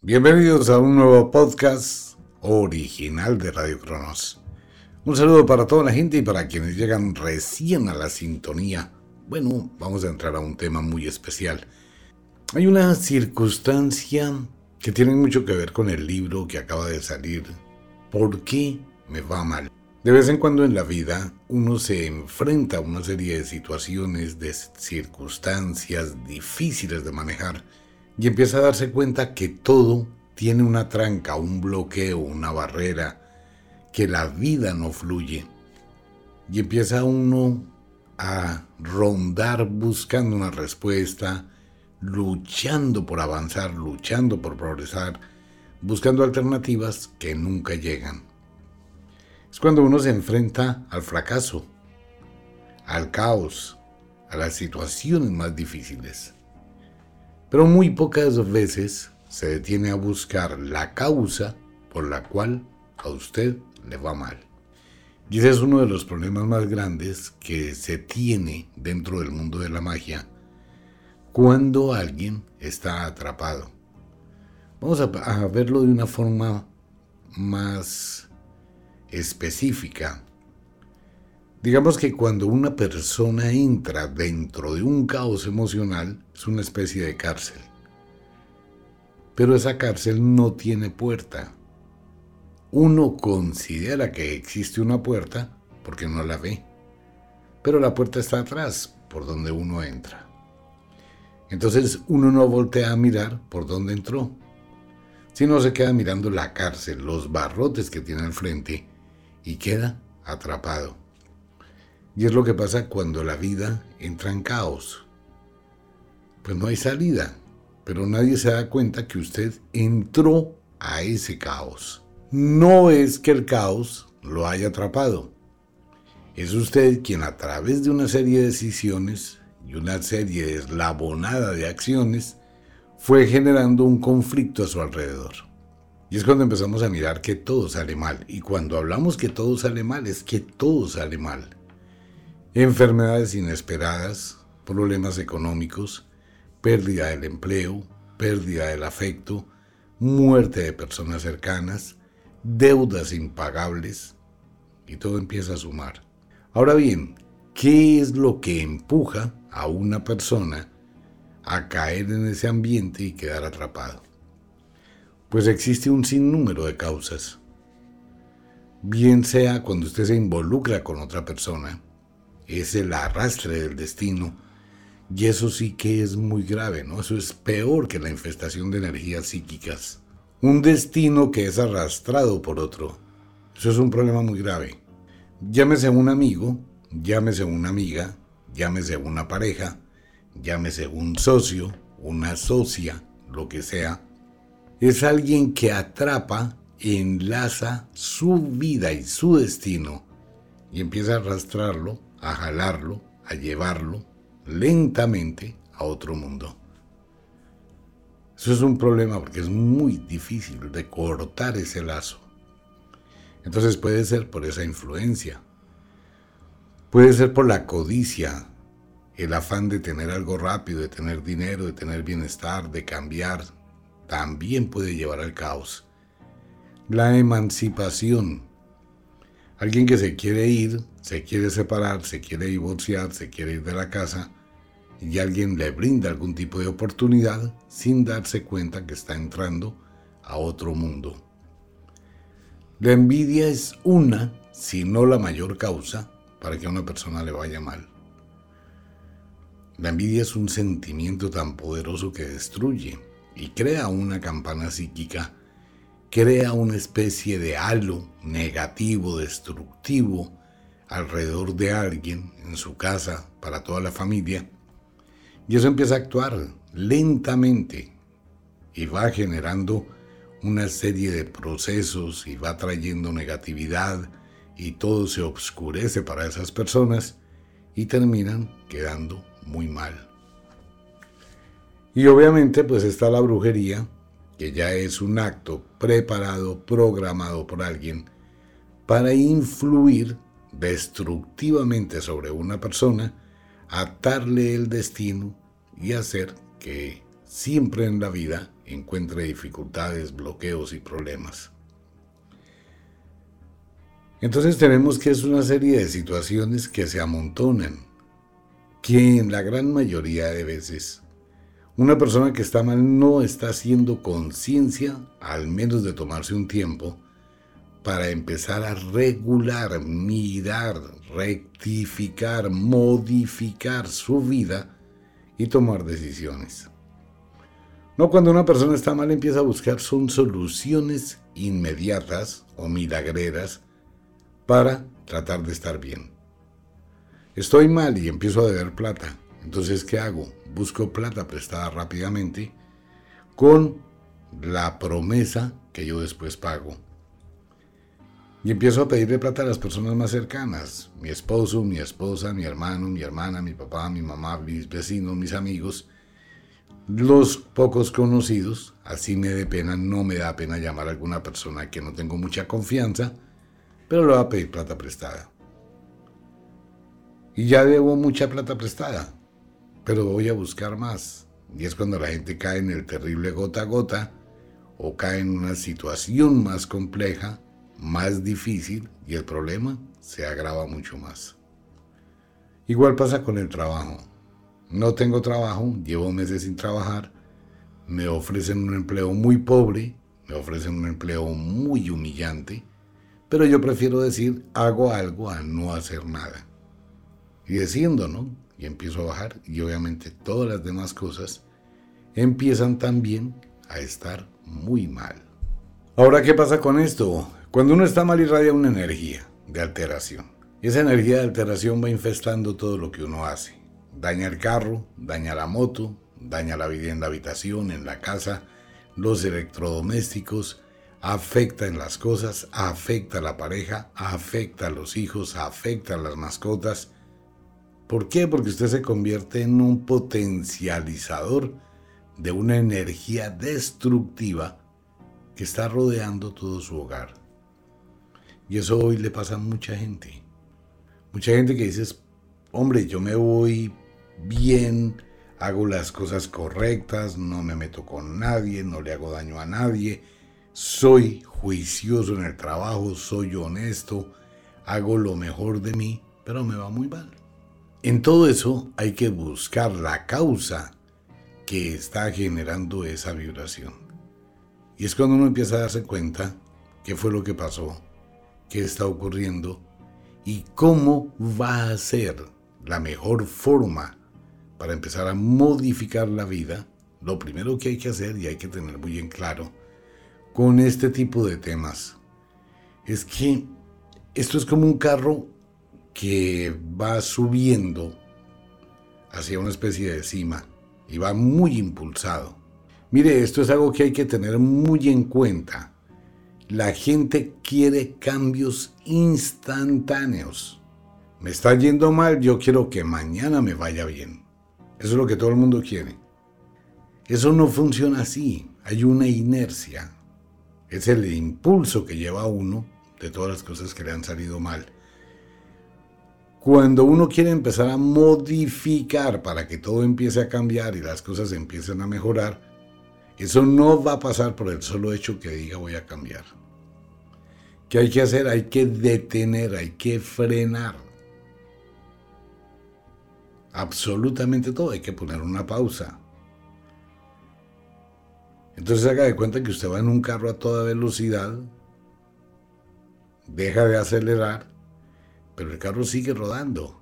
Bienvenidos a un nuevo podcast original de Radio Cronos. Un saludo para toda la gente y para quienes llegan recién a la sintonía. Bueno, vamos a entrar a un tema muy especial. Hay una circunstancia que tiene mucho que ver con el libro que acaba de salir. ¿Por qué me va mal? De vez en cuando en la vida uno se enfrenta a una serie de situaciones, de circunstancias difíciles de manejar y empieza a darse cuenta que todo tiene una tranca, un bloqueo, una barrera, que la vida no fluye. Y empieza uno a rondar buscando una respuesta, luchando por avanzar, luchando por progresar, buscando alternativas que nunca llegan. Es cuando uno se enfrenta al fracaso, al caos, a las situaciones más difíciles. Pero muy pocas veces se detiene a buscar la causa por la cual a usted le va mal. Y ese es uno de los problemas más grandes que se tiene dentro del mundo de la magia cuando alguien está atrapado. Vamos a, verlo de una forma más específica. Digamos que cuando una persona entra dentro de un caos emocional es una especie de cárcel. Pero esa cárcel no tiene puerta uno considera que existe una puerta porque no la ve, pero la puerta está atrás, por donde uno entra. Entonces uno no voltea a mirar por dónde entró, sino se queda mirando la cárcel, los barrotes que tiene al frente y queda atrapado. Y es lo que pasa cuando la vida entra en caos. Pues no hay salida, pero nadie se da cuenta que usted entró a ese caos no es que el caos lo haya atrapado. Es usted quien a través de una serie de decisiones y una serie de eslabonada de acciones fue generando un conflicto a su alrededor. Y es cuando empezamos a mirar que todo sale mal. Y cuando hablamos que todo sale mal, es que todo sale mal. Enfermedades inesperadas, problemas económicos, pérdida del empleo, pérdida del afecto, muerte de personas cercanas, deudas impagables y todo empieza a sumar. Ahora bien, ¿qué es lo que empuja a una persona a caer en ese ambiente y quedar atrapado? Pues existe un sinnúmero de causas. Bien sea cuando usted se involucra con otra persona, es el arrastre del destino, y eso sí que es muy grave, ¿no? Eso es peor que la infestación de energías psíquicas un destino que es arrastrado por otro. Eso es un problema muy grave. Llámese un amigo, llámese una amiga, llámese una pareja, llámese un socio, una socia, lo que sea. Es alguien que atrapa, enlaza su vida y su destino y empieza a arrastrarlo, a jalarlo, a llevarlo lentamente a otro mundo. Eso es un problema porque es muy difícil de cortar ese lazo. Entonces puede ser por esa influencia. Puede ser por la codicia, el afán de tener algo rápido, de tener dinero, de tener bienestar, de cambiar. También puede llevar al caos. La emancipación. Alguien que se quiere ir, se quiere separar, se quiere divorciar, se quiere ir de la casa y alguien le brinda algún tipo de oportunidad sin darse cuenta que está entrando a otro mundo. La envidia es una, si no la mayor causa, para que a una persona le vaya mal. La envidia es un sentimiento tan poderoso que destruye y crea una campana psíquica, crea una especie de halo negativo, destructivo, alrededor de alguien, en su casa, para toda la familia, y eso empieza a actuar lentamente y va generando una serie de procesos y va trayendo negatividad y todo se oscurece para esas personas y terminan quedando muy mal. Y obviamente pues está la brujería, que ya es un acto preparado, programado por alguien para influir destructivamente sobre una persona atarle el destino y hacer que siempre en la vida encuentre dificultades, bloqueos y problemas. Entonces tenemos que es una serie de situaciones que se amontonan, que en la gran mayoría de veces una persona que está mal no está haciendo conciencia, al menos de tomarse un tiempo, para empezar a regular, mirar, rectificar, modificar su vida y tomar decisiones. No cuando una persona está mal empieza a buscar son soluciones inmediatas o milagreras para tratar de estar bien. Estoy mal y empiezo a deber plata. Entonces, ¿qué hago? Busco plata prestada rápidamente con la promesa que yo después pago. Y empiezo a pedirle plata a las personas más cercanas, mi esposo, mi esposa, mi hermano, mi hermana, mi papá, mi mamá, mis vecinos, mis amigos, los pocos conocidos, así me dé pena, no me da pena llamar a alguna persona que no tengo mucha confianza, pero le voy a pedir plata prestada. Y ya debo mucha plata prestada, pero voy a buscar más. Y es cuando la gente cae en el terrible gota a gota o cae en una situación más compleja, más difícil y el problema se agrava mucho más. Igual pasa con el trabajo. No tengo trabajo, llevo meses sin trabajar, me ofrecen un empleo muy pobre, me ofrecen un empleo muy humillante, pero yo prefiero decir hago algo a no hacer nada. Y desciendo, ¿no? Y empiezo a bajar y obviamente todas las demás cosas empiezan también a estar muy mal. Ahora, ¿qué pasa con esto? Cuando uno está mal irradia una energía de alteración. Esa energía de alteración va infestando todo lo que uno hace. Daña el carro, daña la moto, daña la vivienda, habitación, en la casa, los electrodomésticos, afecta en las cosas, afecta a la pareja, afecta a los hijos, afecta a las mascotas. ¿Por qué? Porque usted se convierte en un potencializador de una energía destructiva que está rodeando todo su hogar. Y eso hoy le pasa a mucha gente. Mucha gente que dice, hombre, yo me voy bien, hago las cosas correctas, no me meto con nadie, no le hago daño a nadie, soy juicioso en el trabajo, soy honesto, hago lo mejor de mí, pero me va muy mal. En todo eso hay que buscar la causa que está generando esa vibración. Y es cuando uno empieza a darse cuenta qué fue lo que pasó, qué está ocurriendo y cómo va a ser la mejor forma para empezar a modificar la vida. Lo primero que hay que hacer y hay que tener muy en claro con este tipo de temas es que esto es como un carro que va subiendo hacia una especie de cima y va muy impulsado. Mire, esto es algo que hay que tener muy en cuenta. La gente quiere cambios instantáneos. Me está yendo mal, yo quiero que mañana me vaya bien. Eso es lo que todo el mundo quiere. Eso no funciona así. Hay una inercia. Es el impulso que lleva a uno de todas las cosas que le han salido mal. Cuando uno quiere empezar a modificar para que todo empiece a cambiar y las cosas empiecen a mejorar, eso no va a pasar por el solo hecho que diga voy a cambiar. ¿Qué hay que hacer? Hay que detener, hay que frenar. Absolutamente todo, hay que poner una pausa. Entonces haga de cuenta que usted va en un carro a toda velocidad, deja de acelerar, pero el carro sigue rodando.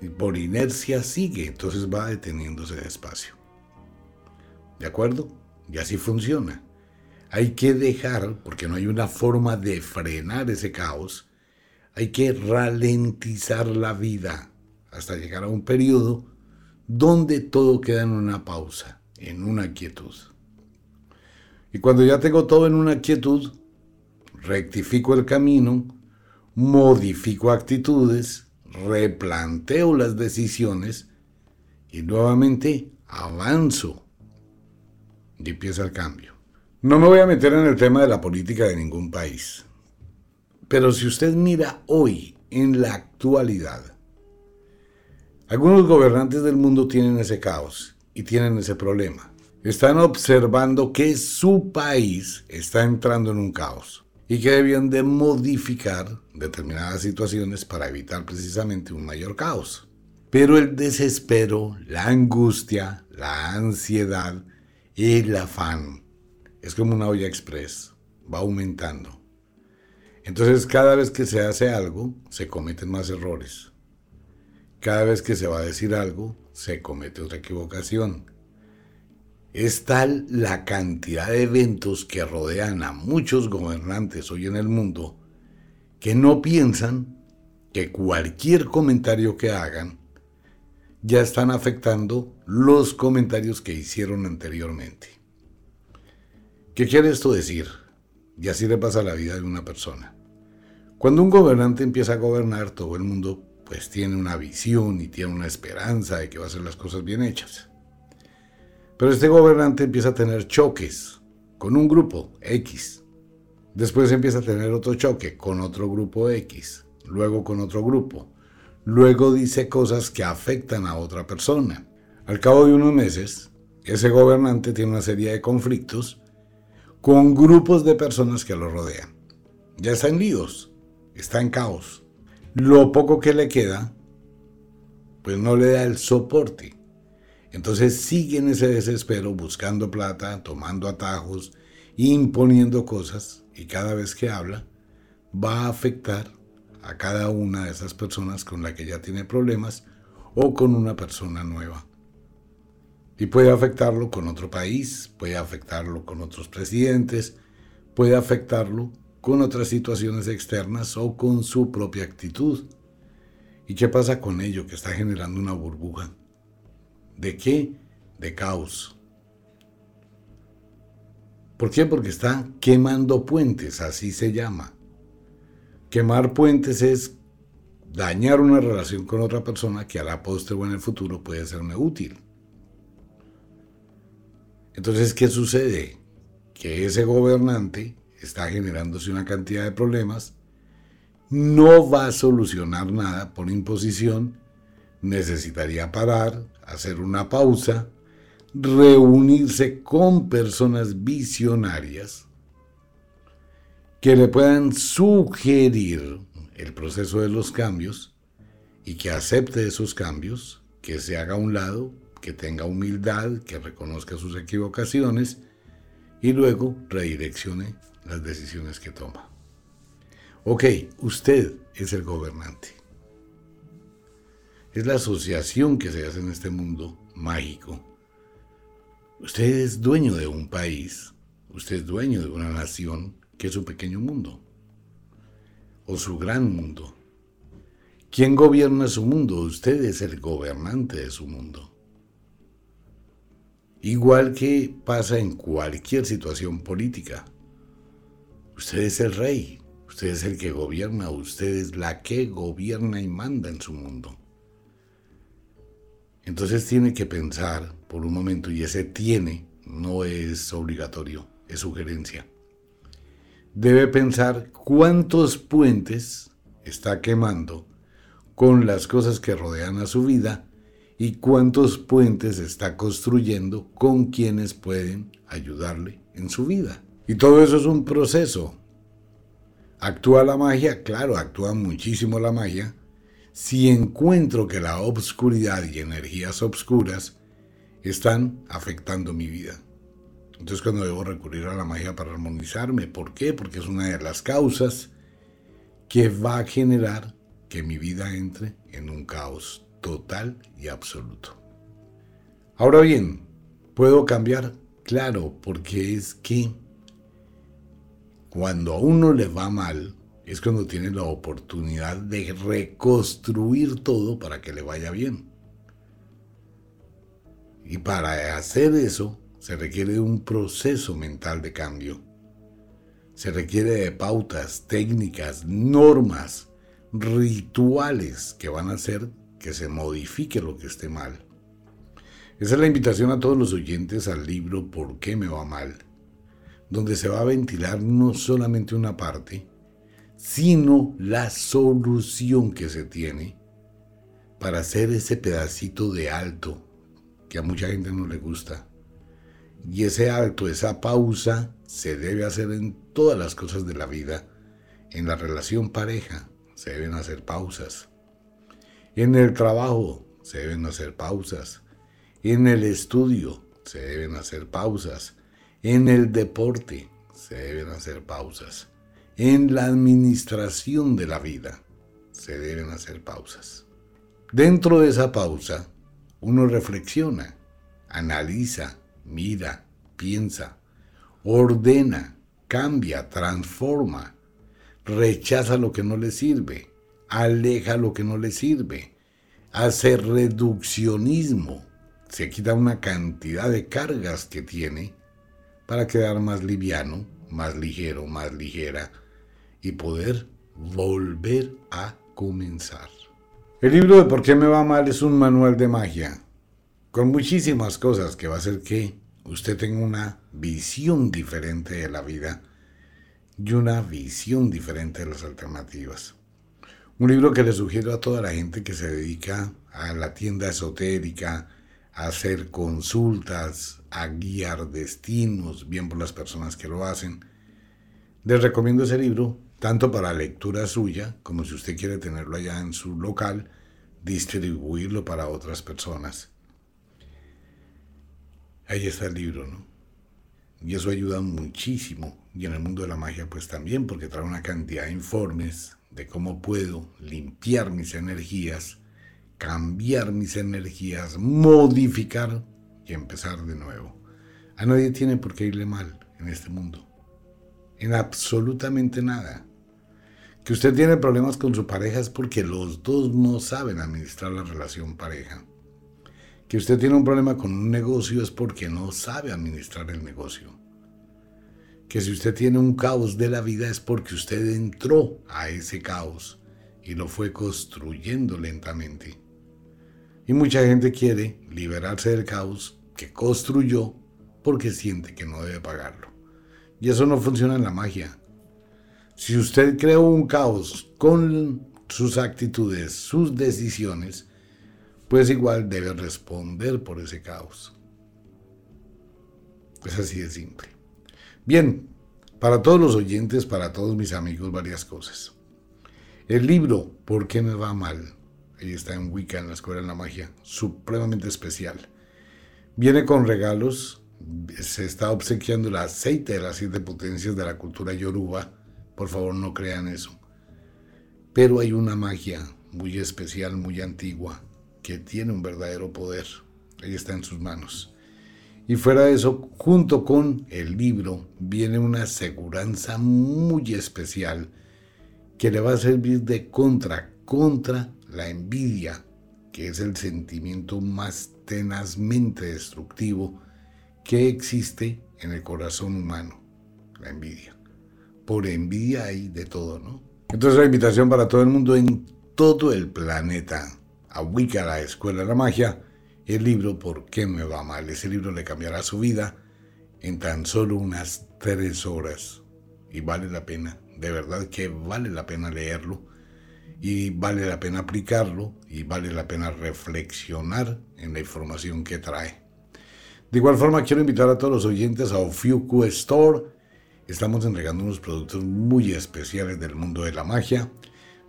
Y por inercia sigue, entonces va deteniéndose despacio. ¿De acuerdo? Y así funciona. Hay que dejar, porque no hay una forma de frenar ese caos, hay que ralentizar la vida hasta llegar a un periodo donde todo queda en una pausa en una quietud. Y cuando ya tengo todo en una quietud, rectifico el camino, modifico actitudes, replanteo las decisiones y nuevamente avanzo y empieza el cambio. No me voy a meter en el tema de la política de ningún país, pero si usted mira hoy, en la actualidad, algunos gobernantes del mundo tienen ese caos y tienen ese problema. Están observando que su país está entrando en un caos y que debían de modificar determinadas situaciones para evitar precisamente un mayor caos. Pero el desespero, la angustia, la ansiedad, el afán, es como una olla express, va aumentando. Entonces cada vez que se hace algo, se cometen más errores. Cada vez que se va a decir algo, se comete otra equivocación. Es tal la cantidad de eventos que rodean a muchos gobernantes hoy en el mundo que no piensan que cualquier comentario que hagan ya están afectando los comentarios que hicieron anteriormente. ¿Qué quiere esto decir? Y así le pasa a la vida de una persona. Cuando un gobernante empieza a gobernar, todo el mundo pues tiene una visión y tiene una esperanza de que va a hacer las cosas bien hechas. Pero este gobernante empieza a tener choques con un grupo X. Después empieza a tener otro choque con otro grupo X. Luego con otro grupo luego dice cosas que afectan a otra persona. Al cabo de unos meses, ese gobernante tiene una serie de conflictos con grupos de personas que lo rodean. Ya está en líos, está en caos. Lo poco que le queda, pues no le da el soporte. Entonces sigue en ese desespero buscando plata, tomando atajos, imponiendo cosas y cada vez que habla va a afectar a cada una de esas personas con la que ya tiene problemas o con una persona nueva. Y puede afectarlo con otro país, puede afectarlo con otros presidentes, puede afectarlo con otras situaciones externas o con su propia actitud. ¿Y qué pasa con ello que está generando una burbuja? ¿De qué? De caos. ¿Por qué? Porque está quemando puentes, así se llama. Quemar puentes es dañar una relación con otra persona que a la postre o en el futuro puede serme útil. Entonces, ¿qué sucede? Que ese gobernante está generándose una cantidad de problemas, no va a solucionar nada por imposición, necesitaría parar, hacer una pausa, reunirse con personas visionarias que le puedan sugerir el proceso de los cambios y que acepte esos cambios, que se haga a un lado, que tenga humildad, que reconozca sus equivocaciones y luego redireccione las decisiones que toma. Ok, usted es el gobernante. Es la asociación que se hace en este mundo mágico. Usted es dueño de un país, usted es dueño de una nación que es su pequeño mundo o su gran mundo. ¿Quién gobierna su mundo? Usted es el gobernante de su mundo. Igual que pasa en cualquier situación política. Usted es el rey, usted es el que gobierna, usted es la que gobierna y manda en su mundo. Entonces tiene que pensar por un momento, y ese tiene no es obligatorio, es sugerencia debe pensar cuántos puentes está quemando con las cosas que rodean a su vida y cuántos puentes está construyendo con quienes pueden ayudarle en su vida. Y todo eso es un proceso. ¿Actúa la magia? Claro, actúa muchísimo la magia. Si encuentro que la obscuridad y energías obscuras están afectando mi vida. Entonces cuando debo recurrir a la magia para armonizarme, ¿por qué? Porque es una de las causas que va a generar que mi vida entre en un caos total y absoluto. Ahora bien, ¿puedo cambiar? Claro, porque es que cuando a uno le va mal, es cuando tiene la oportunidad de reconstruir todo para que le vaya bien. Y para hacer eso, se requiere de un proceso mental de cambio. Se requiere de pautas, técnicas, normas, rituales que van a hacer que se modifique lo que esté mal. Esa es la invitación a todos los oyentes al libro ¿Por qué me va mal? donde se va a ventilar no solamente una parte, sino la solución que se tiene para hacer ese pedacito de alto que a mucha gente no le gusta. Y ese alto, esa pausa, se debe hacer en todas las cosas de la vida. En la relación pareja se deben hacer pausas. En el trabajo se deben hacer pausas. En el estudio se deben hacer pausas. En el deporte se deben hacer pausas. En la administración de la vida se deben hacer pausas. Dentro de esa pausa, uno reflexiona, analiza, mira, piensa, ordena, cambia, transforma, rechaza lo que no le sirve, aleja lo que no le sirve, hace reduccionismo, se quita una cantidad de cargas que tiene para quedar más liviano, más ligero, más ligera y poder volver a comenzar. El libro de ¿Por qué me va mal? es un manual de magia con muchísimas cosas que va a hacer que usted tenga una visión diferente de la vida y una visión diferente de las alternativas. Un libro que le sugiero a toda la gente que se dedica a la tienda esotérica, a hacer consultas, a guiar destinos, bien por las personas que lo hacen. Les recomiendo ese libro, tanto para lectura suya, como si usted quiere tenerlo allá en su local, distribuirlo para otras personas. Ahí está el libro, ¿no? Y eso ayuda muchísimo. Y en el mundo de la magia, pues también, porque trae una cantidad de informes de cómo puedo limpiar mis energías, cambiar mis energías, modificar y empezar de nuevo. A nadie tiene por qué irle mal en este mundo. En absolutamente nada. Que usted tiene problemas con su pareja es porque los dos no saben administrar la relación pareja que usted tiene un problema con un negocio es porque no sabe administrar el negocio. Que si usted tiene un caos de la vida es porque usted entró a ese caos y lo fue construyendo lentamente. Y mucha gente quiere liberarse del caos que construyó porque siente que no debe pagarlo. Y eso no funciona en la magia. Si usted creó un caos con sus actitudes, sus decisiones, pues igual debe responder por ese caos. Es así de simple. Bien, para todos los oyentes, para todos mis amigos, varias cosas. El libro ¿Por qué me va mal? Ahí está en Wicca, en la Escuela de la Magia, supremamente especial. Viene con regalos, se está obsequiando el aceite de las siete potencias de la cultura yoruba. Por favor, no crean eso. Pero hay una magia muy especial, muy antigua, que tiene un verdadero poder. Ahí está en sus manos. Y fuera de eso, junto con el libro, viene una aseguranza muy especial que le va a servir de contra, contra la envidia, que es el sentimiento más tenazmente destructivo que existe en el corazón humano, la envidia. Por envidia hay de todo, ¿no? Entonces la invitación para todo el mundo en todo el planeta a Wicca, la Escuela de la Magia, el libro ¿Por qué me va mal? Ese libro le cambiará su vida en tan solo unas tres horas. Y vale la pena, de verdad que vale la pena leerlo. Y vale la pena aplicarlo y vale la pena reflexionar en la información que trae. De igual forma, quiero invitar a todos los oyentes a Ofiuku Store. Estamos entregando unos productos muy especiales del mundo de la magia.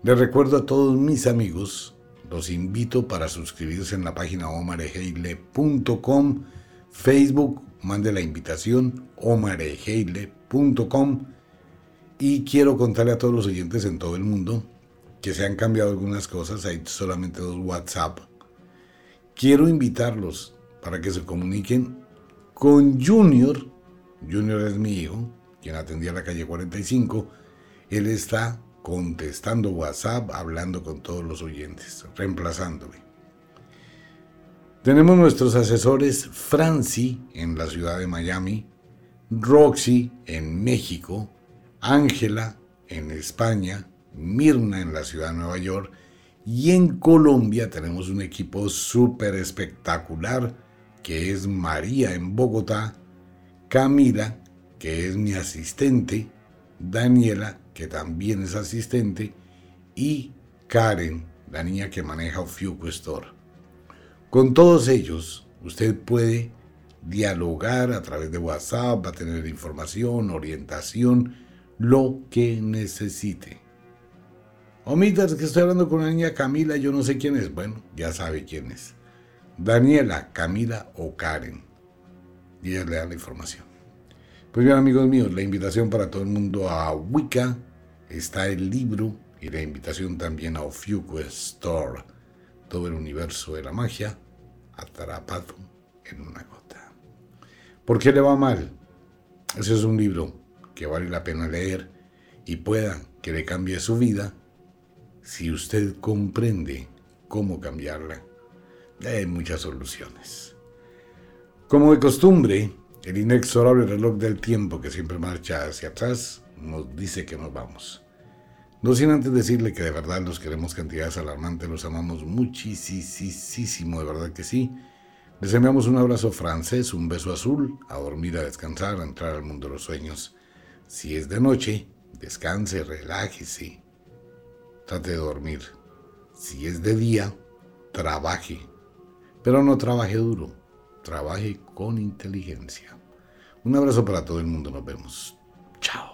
Les recuerdo a todos mis amigos los invito para suscribirse en la página omareheile.com, Facebook, mande la invitación omareheile.com y quiero contarle a todos los oyentes en todo el mundo que se han cambiado algunas cosas, hay solamente dos WhatsApp. Quiero invitarlos para que se comuniquen con Junior. Junior es mi hijo, quien atendía la calle 45. Él está contestando WhatsApp, hablando con todos los oyentes, reemplazándome. Tenemos nuestros asesores Franci en la ciudad de Miami, Roxy en México, Ángela en España, Mirna en la ciudad de Nueva York y en Colombia tenemos un equipo súper espectacular que es María en Bogotá, Camila, que es mi asistente, Daniela que también es asistente, y Karen, la niña que maneja Ofiuco Store. Con todos ellos Usted puede dialogar a través de WhatsApp, va a tener información, orientación, lo que necesite. Omitas que estoy hablando con la niña Camila, yo no sé quién es. Bueno, ya sabe quién es. Daniela, Camila o Karen. Y ella le da la información. Pues bien, amigos míos, la invitación para todo el mundo a Wicca está el libro y la invitación también a Ofiuco Store, todo el universo de la magia atrapado en una gota. ¿Por qué le va mal? Ese es un libro que vale la pena leer y pueda que le cambie su vida si usted comprende cómo cambiarla. Hay muchas soluciones. Como de costumbre, el inexorable reloj del tiempo que siempre marcha hacia atrás nos dice que nos vamos. No sin antes decirle que de verdad los queremos cantidades alarmantes, los amamos muchísimo, de verdad que sí. Les enviamos un abrazo francés, un beso azul, a dormir, a descansar, a entrar al mundo de los sueños. Si es de noche, descanse, relájese, trate de dormir. Si es de día, trabaje, pero no trabaje duro trabaje con inteligencia. Un abrazo para todo el mundo, nos vemos. Chao.